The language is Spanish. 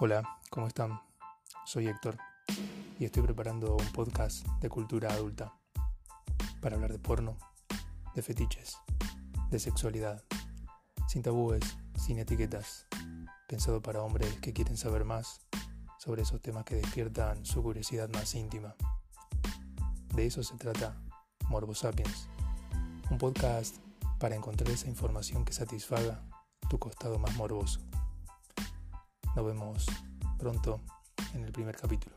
Hola, ¿cómo están? Soy Héctor y estoy preparando un podcast de cultura adulta para hablar de porno, de fetiches, de sexualidad, sin tabúes, sin etiquetas, pensado para hombres que quieren saber más sobre esos temas que despiertan su curiosidad más íntima. De eso se trata Morbo Sapiens, un podcast para encontrar esa información que satisfaga tu costado más morboso. Nos vemos pronto en el primer capítulo.